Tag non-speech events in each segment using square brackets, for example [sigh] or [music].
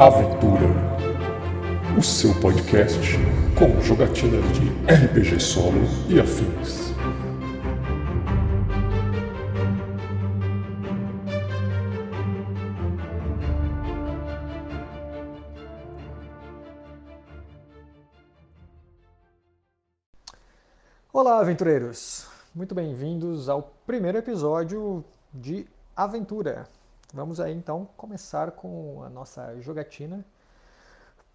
Aventura, o seu podcast com jogatinas de RPG solo e afins. Olá, aventureiros! Muito bem-vindos ao primeiro episódio de Aventura. Vamos aí então começar com a nossa jogatina.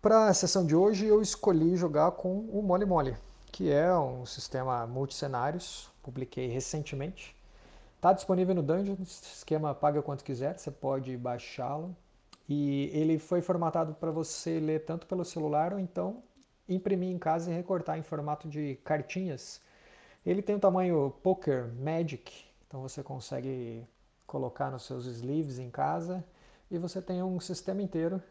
Para a sessão de hoje eu escolhi jogar com o Mole Mole, que é um sistema multicenários, publiquei recentemente. Está disponível no Dungeon, esquema paga quanto quiser, você pode baixá-lo. E ele foi formatado para você ler tanto pelo celular ou então imprimir em casa e recortar em formato de cartinhas. Ele tem o tamanho Poker Magic, então você consegue colocar nos seus sleeves em casa e você tem um sistema inteiro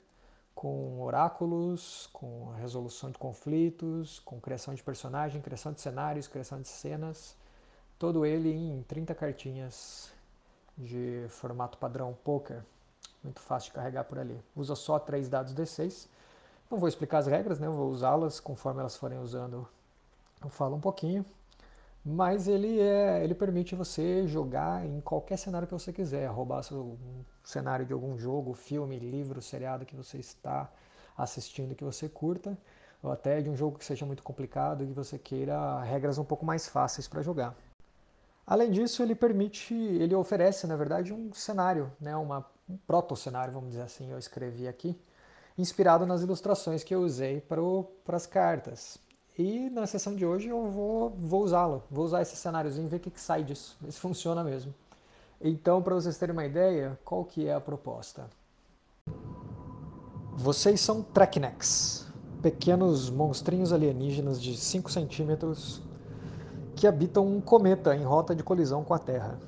com oráculos, com resolução de conflitos, com criação de personagem, criação de cenários, criação de cenas, todo ele em 30 cartinhas de formato padrão poker, muito fácil de carregar por ali. Usa só três dados D6. Não vou explicar as regras, né? Eu vou usá-las conforme elas forem usando. Eu falo um pouquinho. Mas ele, é, ele permite você jogar em qualquer cenário que você quiser, roubar seu, cenário de algum jogo, filme, livro, seriado que você está assistindo que você curta, ou até de um jogo que seja muito complicado e que você queira regras um pouco mais fáceis para jogar. Além disso, ele permite, ele oferece, na verdade, um cenário, né, uma, um proto-cenário, vamos dizer assim, eu escrevi aqui, inspirado nas ilustrações que eu usei para as cartas. E na sessão de hoje eu vou, vou usá-lo, vou usar esse cenáriozinho e ver o que, que sai disso, se funciona mesmo. Então, para vocês terem uma ideia, qual que é a proposta? Vocês são Treknecks, pequenos monstrinhos alienígenas de 5 centímetros que habitam um cometa em rota de colisão com a Terra.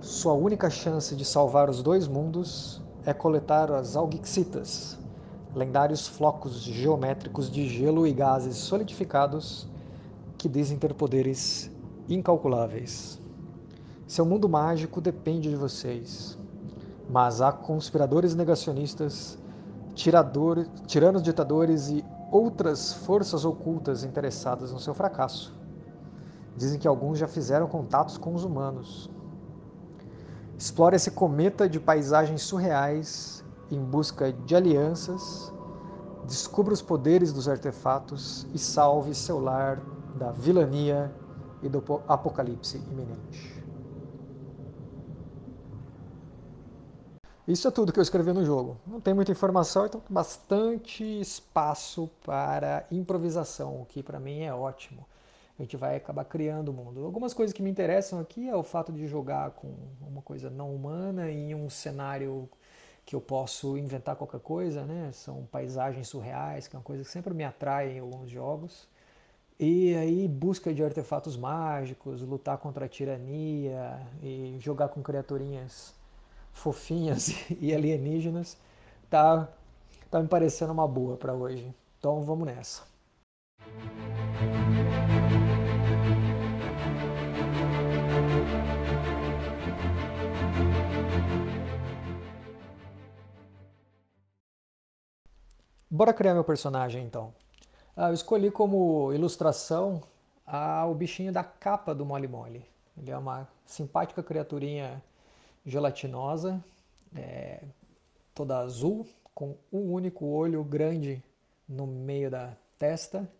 Sua única chance de salvar os dois mundos é coletar as Algixitas, lendários flocos geométricos de gelo e gases solidificados que dizem ter poderes incalculáveis. Seu mundo mágico depende de vocês, mas há conspiradores negacionistas, tiradores, tiranos ditadores e outras forças ocultas interessadas no seu fracasso. Dizem que alguns já fizeram contatos com os humanos. Explore esse cometa de paisagens surreais em busca de alianças, descubra os poderes dos artefatos e salve seu lar da vilania e do apocalipse iminente. Isso é tudo que eu escrevi no jogo. Não tem muita informação, então bastante espaço para improvisação, o que para mim é ótimo. A gente vai acabar criando o mundo. Algumas coisas que me interessam aqui é o fato de jogar com uma coisa não humana em um cenário que eu posso inventar qualquer coisa, né? São paisagens surreais, que é uma coisa que sempre me atrai em alguns jogos. E aí busca de artefatos mágicos, lutar contra a tirania e jogar com criaturinhas fofinhas [laughs] e alienígenas, tá tá me parecendo uma boa para hoje. Então vamos nessa. Bora criar meu personagem então. Ah, eu escolhi como ilustração ah, o bichinho da capa do Mole Mole. Ele é uma simpática criaturinha gelatinosa, é, toda azul, com um único olho grande no meio da testa,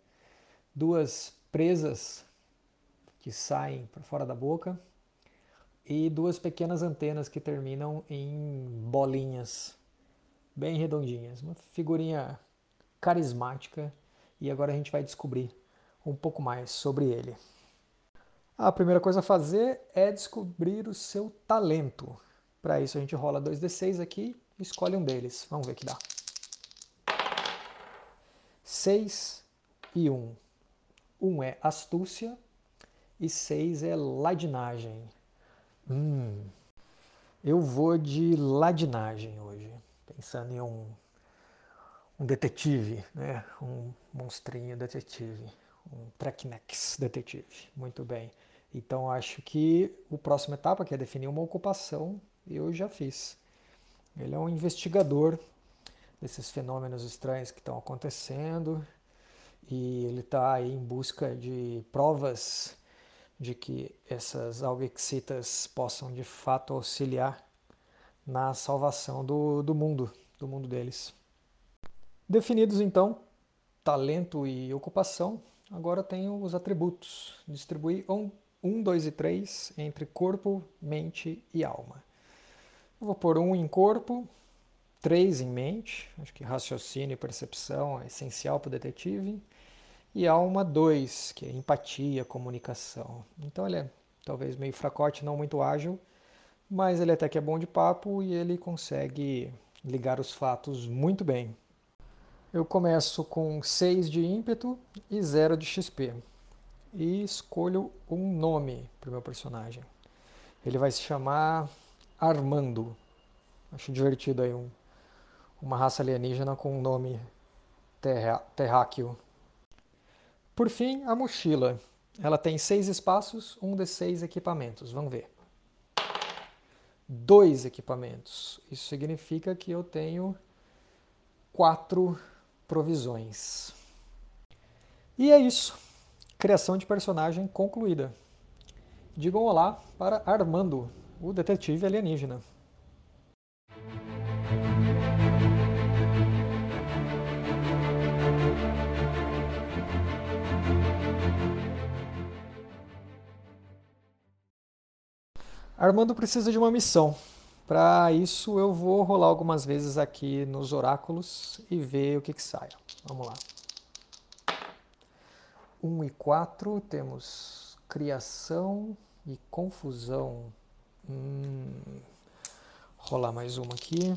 duas presas que saem para fora da boca e duas pequenas antenas que terminam em bolinhas bem redondinhas. Uma figurinha carismática e agora a gente vai descobrir um pouco mais sobre ele. A primeira coisa a fazer é descobrir o seu talento. Para isso a gente rola 2d6 aqui e escolhe um deles. Vamos ver que dá. 6 e 1. Um. 1 um é astúcia e 6 é ladinagem. Hum, eu vou de ladinagem hoje, pensando em um um detetive, né? um monstrinho detetive, um Treknex detetive. Muito bem. Então acho que o próximo etapa, que é definir uma ocupação, eu já fiz. Ele é um investigador desses fenômenos estranhos que estão acontecendo e ele está aí em busca de provas de que essas algexitas possam de fato auxiliar na salvação do, do mundo, do mundo deles. Definidos então talento e ocupação, agora tenho os atributos. Um, um, dois e três entre corpo, mente e alma. Eu vou pôr um em corpo, três em mente, acho que raciocínio e percepção é essencial para o detetive, e alma dois, que é empatia, comunicação. Então ele é talvez meio fracote, não muito ágil, mas ele até que é bom de papo e ele consegue ligar os fatos muito bem. Eu começo com 6 de ímpeto e 0 de XP. E escolho um nome para o meu personagem. Ele vai se chamar Armando. Acho divertido aí um, uma raça alienígena com um nome terra, terráqueo. Por fim, a mochila. Ela tem seis espaços, um de seis equipamentos. Vamos ver. Dois equipamentos. Isso significa que eu tenho quatro provisões. E é isso. Criação de personagem concluída. Digam olá para Armando, o detetive alienígena. Armando precisa de uma missão. Para isso eu vou rolar algumas vezes aqui nos oráculos e ver o que, que sai. Vamos lá. 1 e 4 temos criação e confusão. Hum, rolar mais uma aqui.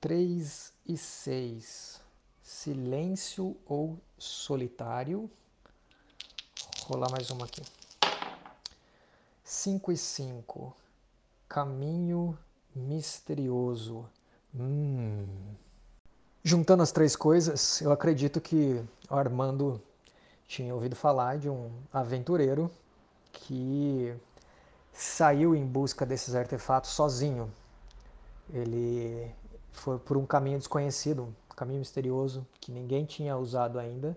3 e 6 silêncio ou solitário. Rolar mais uma aqui. 5 e 5. Caminho misterioso. Hum. Juntando as três coisas, eu acredito que o Armando tinha ouvido falar de um aventureiro que saiu em busca desses artefatos sozinho. Ele foi por um caminho desconhecido, um caminho misterioso que ninguém tinha usado ainda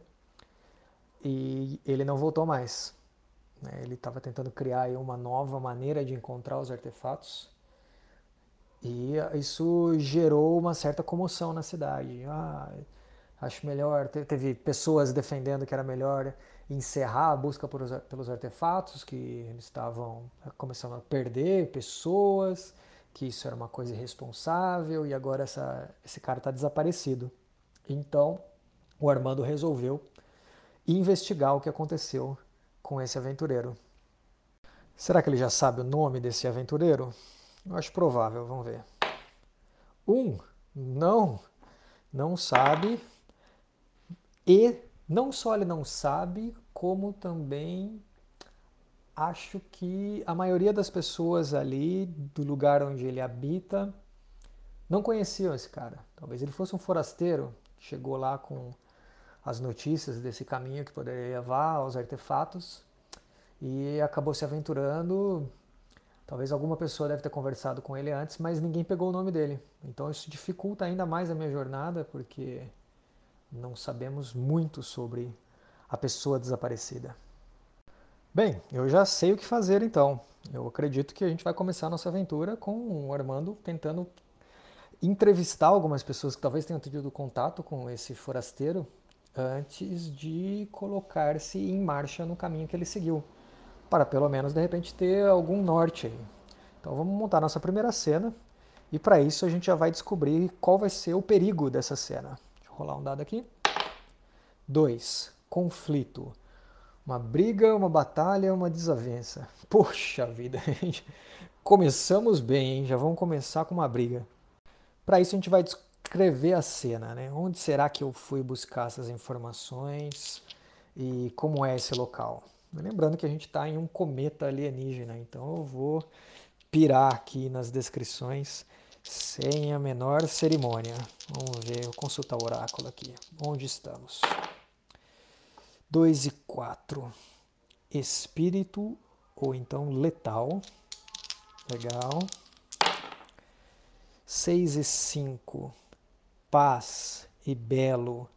e ele não voltou mais. Né? Ele estava tentando criar uma nova maneira de encontrar os artefatos e isso gerou uma certa comoção na cidade. Ah, acho melhor. Teve pessoas defendendo que era melhor encerrar a busca pelos artefatos, que eles estavam começando a perder pessoas, que isso era uma coisa irresponsável e agora essa, esse cara está desaparecido. Então o Armando resolveu investigar o que aconteceu com esse aventureiro. Será que ele já sabe o nome desse aventureiro? Eu acho provável, vamos ver. Um, não, não sabe. E não só ele não sabe, como também acho que a maioria das pessoas ali do lugar onde ele habita não conheciam esse cara. Talvez ele fosse um forasteiro, chegou lá com as notícias desse caminho que poderia levar aos artefatos e acabou se aventurando. Talvez alguma pessoa deve ter conversado com ele antes, mas ninguém pegou o nome dele. Então isso dificulta ainda mais a minha jornada, porque não sabemos muito sobre a pessoa desaparecida. Bem, eu já sei o que fazer então. Eu acredito que a gente vai começar a nossa aventura com o Armando tentando entrevistar algumas pessoas que talvez tenham tido contato com esse forasteiro antes de colocar-se em marcha no caminho que ele seguiu, para pelo menos de repente ter algum norte aí. Então vamos montar nossa primeira cena e para isso a gente já vai descobrir qual vai ser o perigo dessa cena. Deixa eu rolar um dado aqui. 2. Conflito. Uma briga, uma batalha, uma desavença. Poxa vida, [laughs] começamos bem, hein? Já vamos começar com uma briga. Para isso a gente vai descrever a cena, né? Onde será que eu fui buscar essas informações e como é esse local? Lembrando que a gente está em um cometa alienígena, então eu vou pirar aqui nas descrições sem a menor cerimônia. Vamos ver, vou consultar o oráculo aqui. Onde estamos? 2 e 4. Espírito ou então letal. Legal. 6 e 5. Paz e belo.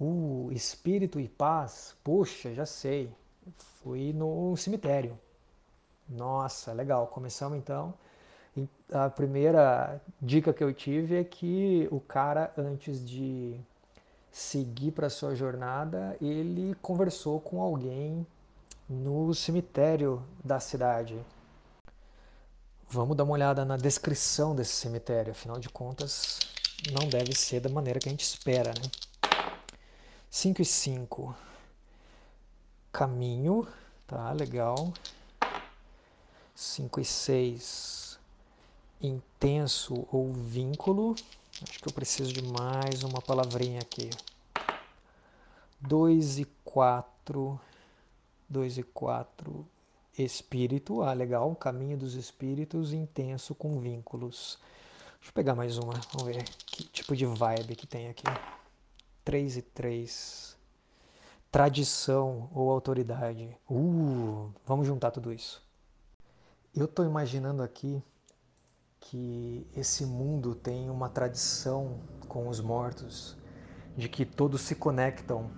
Uh, espírito e paz. Puxa, já sei. Fui no cemitério. Nossa, legal. Começamos então. A primeira dica que eu tive é que o cara, antes de seguir para sua jornada, ele conversou com alguém no cemitério da cidade. Vamos dar uma olhada na descrição desse cemitério, afinal de contas, não deve ser da maneira que a gente espera, né? 5 e 5. Caminho, tá, legal. 5 e 6. Intenso ou vínculo. Acho que eu preciso de mais uma palavrinha aqui. 2 e 4. 2 e 4 espírito, ah, legal, caminho dos espíritos intenso com vínculos. Deixa eu pegar mais uma, vamos ver que tipo de vibe que tem aqui. 3 e 3. Tradição ou autoridade. Uh, vamos juntar tudo isso. Eu estou imaginando aqui que esse mundo tem uma tradição com os mortos, de que todos se conectam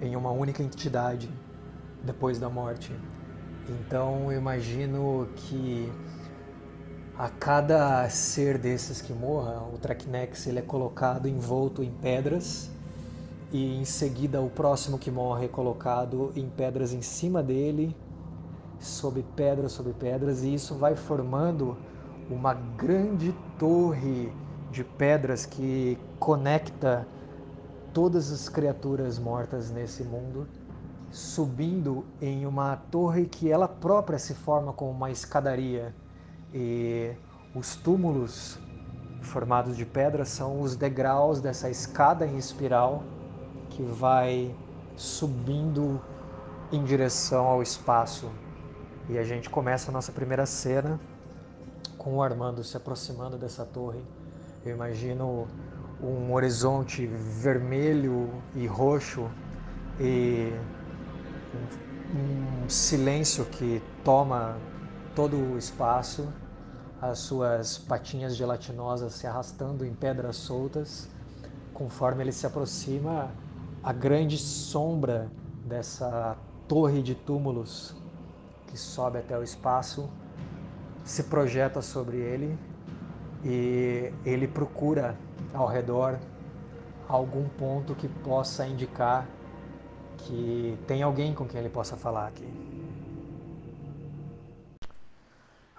em uma única entidade depois da morte. Então eu imagino que a cada ser desses que morra, o Traquinex ele é colocado envolto em pedras e em seguida o próximo que morre é colocado em pedras em cima dele, sob pedras, sob pedras, e isso vai formando uma grande torre de pedras que conecta todas as criaturas mortas nesse mundo subindo em uma torre que ela própria se forma como uma escadaria. E os túmulos formados de pedra são os degraus dessa escada em espiral que vai subindo em direção ao espaço. E a gente começa a nossa primeira cena com o Armando se aproximando dessa torre. Eu imagino um horizonte vermelho e roxo e um, silêncio que toma todo o espaço, as suas patinhas gelatinosas se arrastando em pedras soltas. Conforme ele se aproxima, a grande sombra dessa torre de túmulos que sobe até o espaço se projeta sobre ele e ele procura ao redor algum ponto que possa indicar que tem alguém com quem ele possa falar aqui.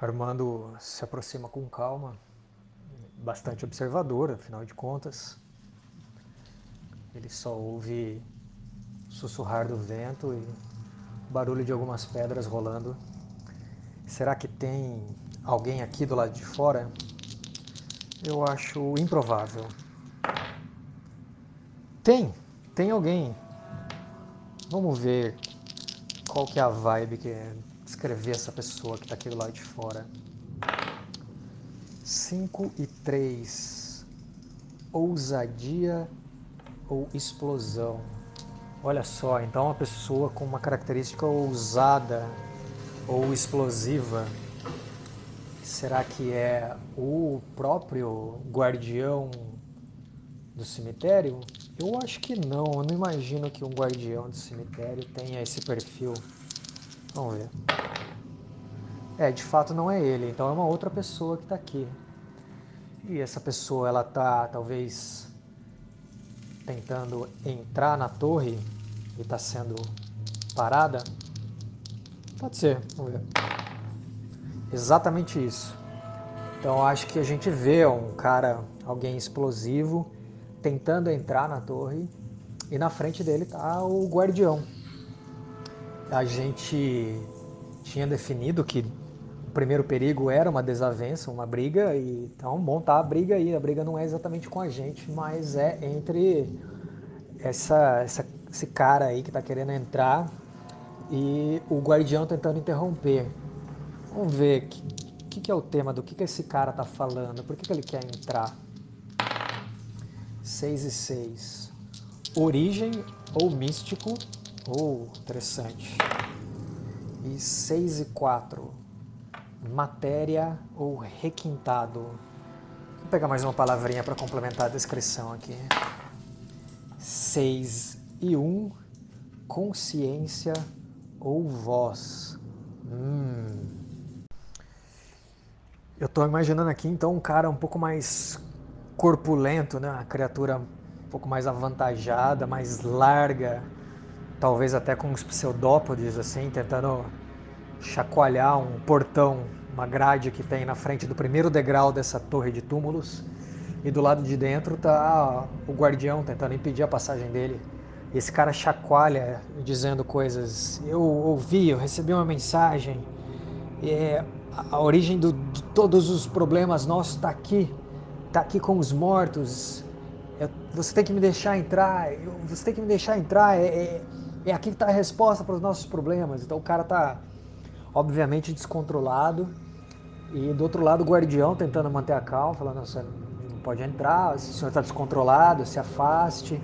Armando se aproxima com calma, bastante observador, afinal de contas. Ele só ouve sussurrar do vento e barulho de algumas pedras rolando. Será que tem alguém aqui do lado de fora? Eu acho improvável. Tem, tem alguém. Vamos ver qual que é a vibe que é descrever essa pessoa que está aqui do lado de fora. 5 e 3. Ousadia ou explosão. Olha só, então uma pessoa com uma característica ousada ou explosiva. Será que é o próprio guardião do cemitério? Eu acho que não, eu não imagino que um guardião do cemitério tenha esse perfil. Vamos ver. É, de fato não é ele, então é uma outra pessoa que está aqui. E essa pessoa, ela está talvez tentando entrar na torre e está sendo parada. Pode ser, vamos ver. Exatamente isso. Então acho que a gente vê um cara, alguém explosivo tentando entrar na torre e na frente dele está o guardião. A gente tinha definido que o primeiro perigo era uma desavença, uma briga, e então montar a briga aí. A briga não é exatamente com a gente, mas é entre essa, essa esse cara aí que está querendo entrar e o guardião tentando interromper. Vamos ver o que, que, que, é o tema do que, que esse cara está falando, por que, que ele quer entrar. 6 e 6. Origem ou místico, oh, interessante. E 6 e 4. Matéria ou requintado. Vou pegar mais uma palavrinha para complementar a descrição aqui. 6 e 1, um, consciência ou voz. Hum. Eu estou imaginando aqui então um cara um pouco mais corpulento, né? Uma criatura um pouco mais avantajada, mais larga, talvez até com uns pseudópodes assim, tentando chacoalhar um portão, uma grade que tem na frente do primeiro degrau dessa torre de túmulos. E do lado de dentro tá o guardião tentando impedir a passagem dele. Esse cara chacoalha dizendo coisas. Eu ouvi, eu recebi uma mensagem. É, a origem do, de todos os problemas nossos está aqui. Está aqui com os mortos. Eu, você tem que me deixar entrar. Eu, você tem que me deixar entrar. É, é, é aqui que está a resposta para os nossos problemas. Então o cara está, obviamente, descontrolado. E do outro lado, o guardião tentando manter a calma, falando: você não pode entrar, o senhor está descontrolado, se afaste.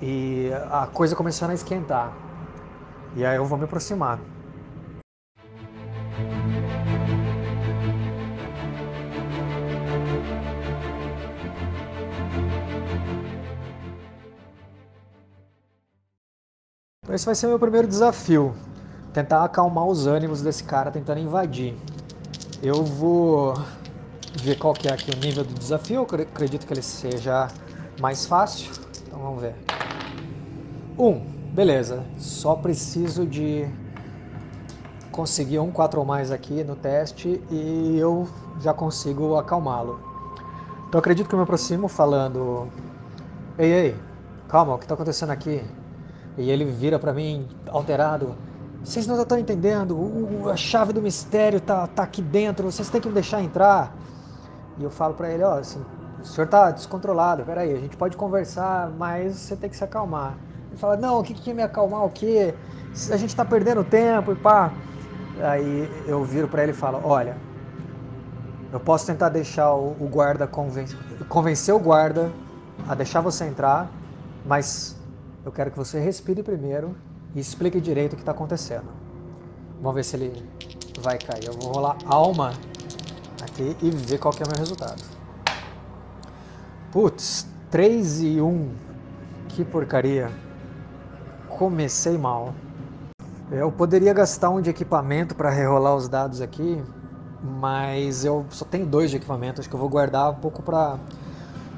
E a coisa começando a esquentar. E aí eu vou me aproximar. Esse vai ser meu primeiro desafio. Tentar acalmar os ânimos desse cara tentando invadir. Eu vou ver qual que é aqui o nível do desafio. Eu acredito que ele seja mais fácil. Então vamos ver. Um, beleza. Só preciso de conseguir um 4 ou mais aqui no teste e eu já consigo acalmá-lo. Então acredito que eu me aproximo falando: Ei, ei, calma, o que está acontecendo aqui? E ele vira para mim alterado: Vocês não estão entendendo, a chave do mistério tá, tá aqui dentro, vocês têm que me deixar entrar. E eu falo para ele: Ó, assim, o senhor está descontrolado, peraí, a gente pode conversar, mas você tem que se acalmar. Ele fala, não, o que que me acalmar o quê? A gente está perdendo tempo e pá. Aí eu viro para ele e falo, olha, eu posso tentar deixar o, guarda convencer, convencer o guarda a deixar você entrar, mas eu quero que você respire primeiro e explique direito o que está acontecendo. Vamos ver se ele vai cair. Eu vou rolar alma aqui e ver qual que é o meu resultado. Putz, 3 e 1. Que porcaria comecei mal. Eu poderia gastar um de equipamento para rerolar os dados aqui, mas eu só tenho dois de equipamento. Acho que eu vou guardar um pouco para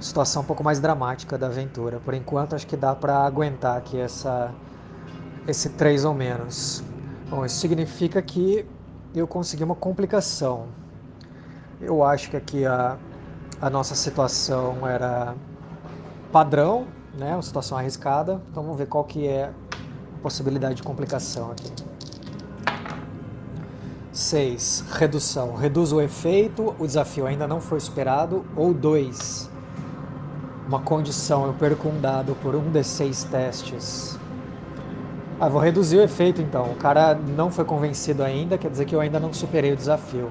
situação um pouco mais dramática da aventura. Por enquanto, acho que dá para aguentar aqui essa esse 3 ou menos. Bom, isso significa que eu consegui uma complicação. Eu acho que aqui a, a nossa situação era padrão, né? Uma situação arriscada. Então vamos ver qual que é possibilidade de complicação aqui. 6. Redução. Reduz o efeito, o desafio ainda não foi superado. Ou 2. Uma condição, eu perco um dado por um D6 testes. Ah, vou reduzir o efeito então. O cara não foi convencido ainda, quer dizer que eu ainda não superei o desafio.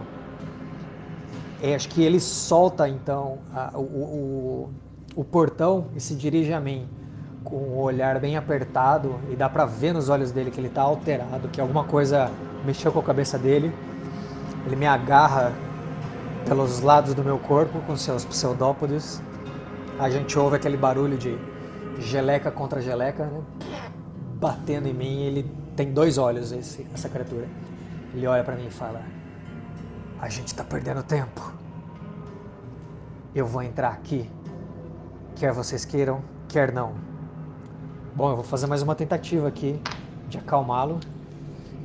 É, acho que ele solta então a, o, o, o portão e se dirige a mim com o olhar bem apertado e dá para ver nos olhos dele que ele está alterado, que alguma coisa mexeu com a cabeça dele. Ele me agarra pelos lados do meu corpo com seus pseudópodes. A gente ouve aquele barulho de geleca contra geleca, né? batendo em mim. Ele tem dois olhos, esse, essa criatura. Ele olha para mim e fala: A gente está perdendo tempo. Eu vou entrar aqui, quer vocês queiram, quer não. Bom, eu vou fazer mais uma tentativa aqui de acalmá-lo.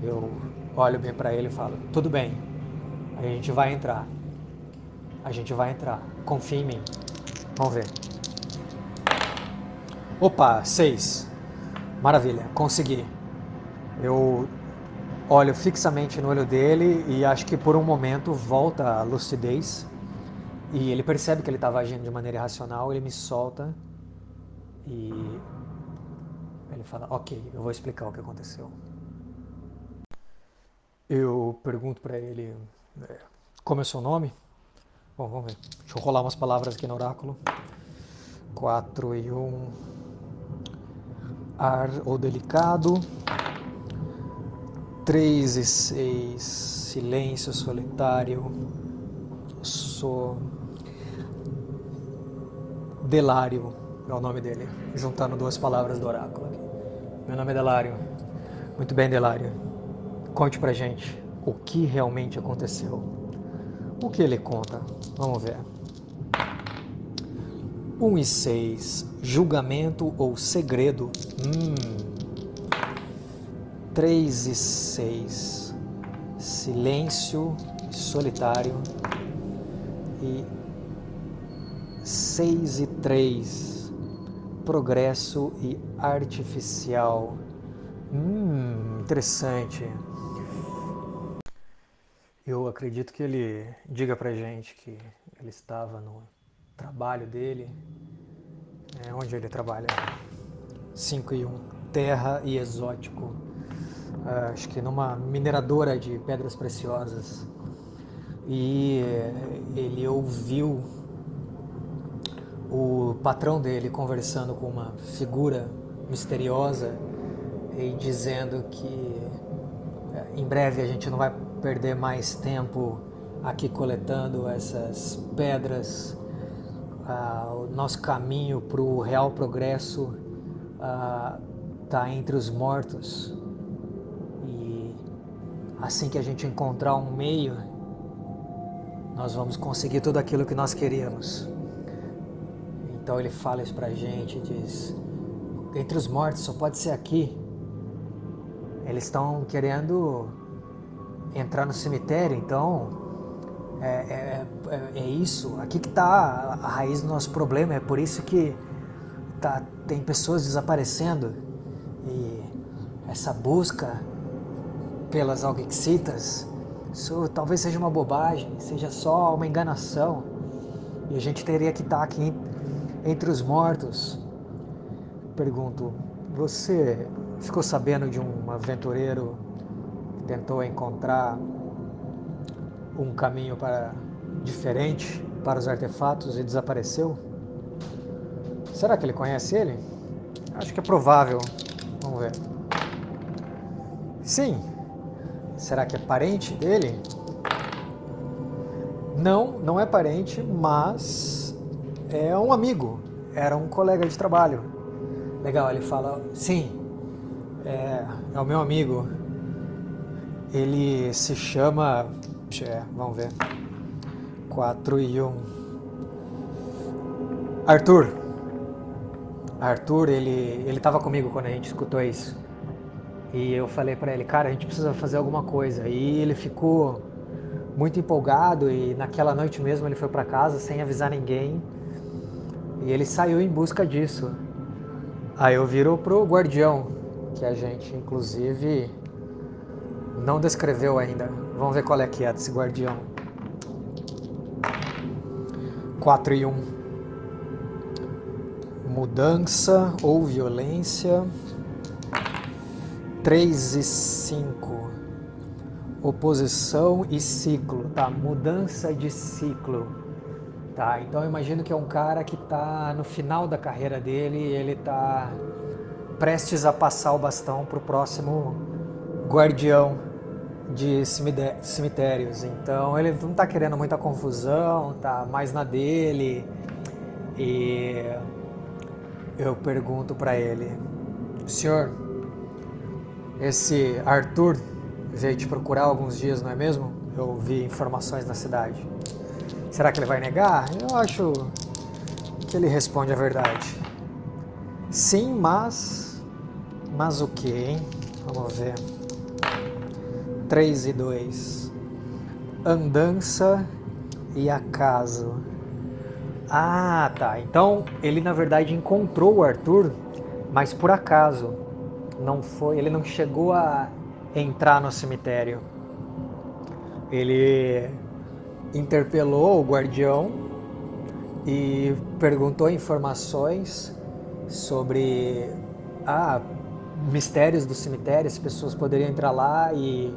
Eu olho bem para ele e falo: tudo bem, a gente vai entrar. A gente vai entrar. Confia em mim. Vamos ver. Opa, seis. Maravilha, consegui. Eu olho fixamente no olho dele e acho que por um momento volta a lucidez. E ele percebe que ele estava agindo de maneira irracional, ele me solta e ele fala, ok, eu vou explicar o que aconteceu. Eu pergunto para ele, é, como é o seu nome? Bom, vamos ver. Deixa eu rolar umas palavras aqui no oráculo. 4 e 1. Um. Ar ou delicado. 3 e 6. Silêncio solitário. Sou Delário é o nome dele, juntando duas palavras do oráculo. Aqui. Meu nome é Delário. Muito bem, Delário. Conte pra gente o que realmente aconteceu. O que ele conta? Vamos ver. 1 e 6. Julgamento ou segredo? Hum. 3 e 6. Silêncio solitário. E 6 e 3. Progresso e artificial. Hum, interessante. Eu acredito que ele diga pra gente que ele estava no trabalho dele. É, onde ele trabalha? 5 e 1. Terra e exótico. Uh, acho que numa mineradora de pedras preciosas. E ele ouviu o patrão dele conversando com uma figura misteriosa e dizendo que é, em breve a gente não vai perder mais tempo aqui coletando essas pedras. Ah, o nosso caminho para o real progresso está ah, entre os mortos. E assim que a gente encontrar um meio, nós vamos conseguir tudo aquilo que nós queríamos. Então ele fala isso pra gente, diz: entre os mortos só pode ser aqui. Eles estão querendo entrar no cemitério, então é, é, é, é isso. Aqui que está a, raiz do nosso problema. É por isso que tá, tem pessoas desaparecendo e essa busca pelas algexitas, isso talvez seja uma bobagem, seja só uma enganação. E a gente teria que estar tá aqui entre os mortos. Pergunto, você ficou sabendo de um aventureiro tentou encontrar um caminho para diferente para os artefatos e desapareceu? Será que ele conhece ele? Acho que é provável. Vamos ver. Sim. Será que é parente dele? Não, não é parente, mas é um amigo. Era um colega de trabalho. Legal, ele fala: sim, é, é o meu amigo. Ele se chama. É, vamos ver. 4 e 1. Arthur. Arthur, ele, ele tava comigo quando a gente escutou isso. E eu falei para ele, cara, a gente precisa fazer alguma coisa. E ele ficou muito empolgado e naquela noite mesmo ele foi para casa sem avisar ninguém. E ele saiu em busca disso. Aí eu viro pro guardião, que a gente inclusive não descreveu ainda. Vamos ver qual é que é desse guardião. 4 e 1. Mudança ou violência. 3 e 5. Oposição e ciclo. Tá, mudança de ciclo. Tá, então eu imagino que é um cara que está no final da carreira dele, ele está prestes a passar o bastão para o próximo guardião de cemitérios. Então ele não está querendo muita confusão, tá mais na dele. E eu pergunto para ele: Senhor, esse Arthur veio te procurar alguns dias, não é mesmo? Eu vi informações na cidade. Será que ele vai negar? Eu acho que ele responde a verdade. Sim, mas mas o que, hein? Vamos ver. 3 e 2. Andança e acaso. Ah, tá. Então ele na verdade encontrou o Arthur, mas por acaso. Não foi, ele não chegou a entrar no cemitério. Ele interpelou o guardião e perguntou informações sobre ah, mistérios do cemitério, as pessoas poderiam entrar lá e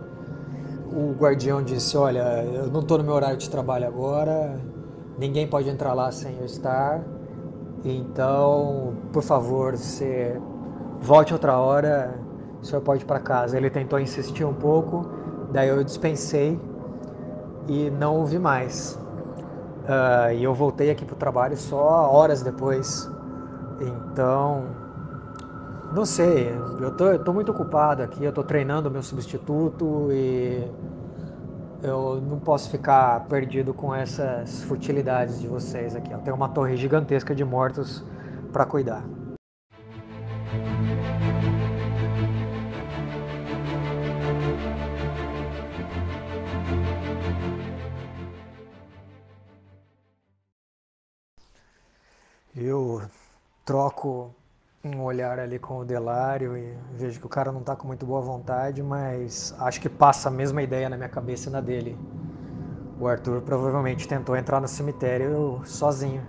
o guardião disse: Olha, eu não estou no meu horário de trabalho agora, ninguém pode entrar lá sem eu estar, então, por favor, você volte outra hora, o senhor pode ir para casa. Ele tentou insistir um pouco, daí eu dispensei e não ouvi mais. Uh, e eu voltei aqui pro trabalho só horas depois. Então, não sei, eu tô, eu tô muito ocupado aqui, eu tô treinando meu substituto e eu não posso ficar perdido com essas futilidades de vocês aqui. Eu tenho uma torre gigantesca de mortos para cuidar. Eu troco um olhar ali com o Delário e vejo que o cara não está com muito boa vontade, mas acho que passa a mesma ideia na minha cabeça e na dele. O Arthur provavelmente tentou entrar no cemitério sozinho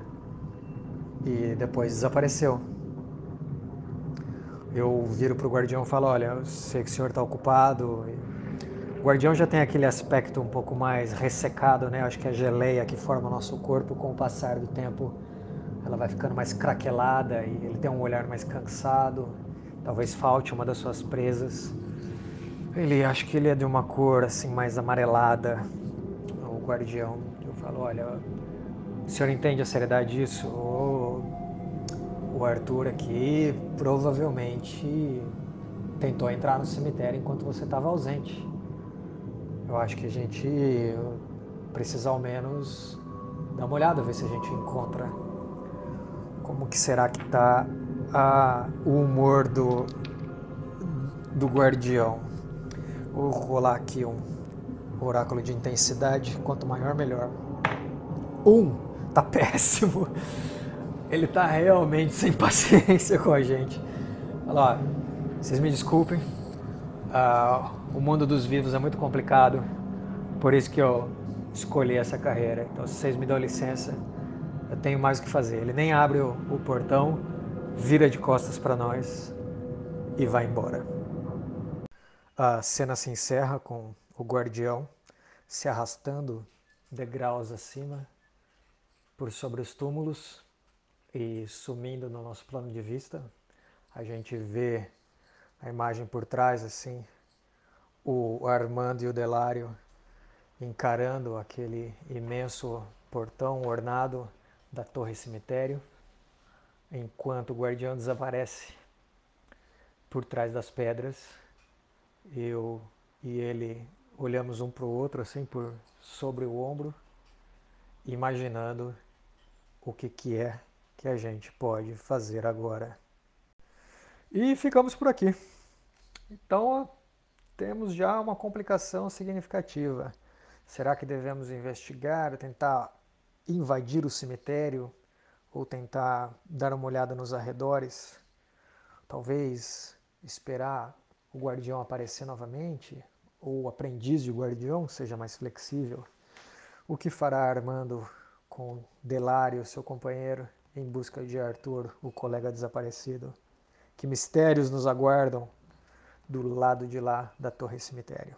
e depois desapareceu. Eu viro pro guardião e falo: Olha, eu sei que o senhor está ocupado. O guardião já tem aquele aspecto um pouco mais ressecado, né? Acho que a geleia que forma o nosso corpo com o passar do tempo ela vai ficando mais craquelada e ele tem um olhar mais cansado. Talvez falte uma das suas presas. Ele acho que ele é de uma cor assim mais amarelada. O guardião. Eu falo, olha, o senhor entende a seriedade disso? O, o Arthur aqui provavelmente tentou entrar no cemitério enquanto você estava ausente. Eu acho que a gente precisa ao menos dar uma olhada, ver se a gente encontra como que será que está o humor do, do guardião? Vou rolar aqui um oráculo de intensidade, quanto maior melhor. Um, tá [laughs] péssimo. Ele tá realmente sem [laughs] paciência com a gente. Olha lá, vocês me desculpem. Uh, o mundo dos vivos é muito complicado, por isso que eu escolhi essa carreira. Então, se vocês me dão licença, eu tenho mais o que fazer. Ele nem abre o, o portão, vira de costas para nós e vai embora. A cena se encerra com o guardião se arrastando degraus acima por sobre os túmulos e sumindo no nosso plano de vista. A gente vê a imagem por trás assim, o Armando e o Delário encarando aquele imenso portão ornado da torre cemitério, enquanto o guardião desaparece por trás das pedras. Eu e ele olhamos um para o outro assim por sobre o ombro, imaginando o que, que é que a gente pode fazer agora. E ficamos por aqui. Então temos já uma complicação significativa. Será que devemos investigar, tentar invadir o cemitério ou tentar dar uma olhada nos arredores, talvez esperar o guardião aparecer novamente, ou o aprendiz de guardião seja mais flexível. O que fará Armando com Delário, seu companheiro, em busca de Arthur, o colega desaparecido? Que mistérios nos aguardam do lado de lá da torre cemitério?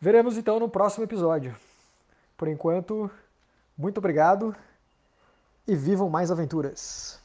Veremos então no próximo episódio. Por enquanto, muito obrigado e vivam mais aventuras!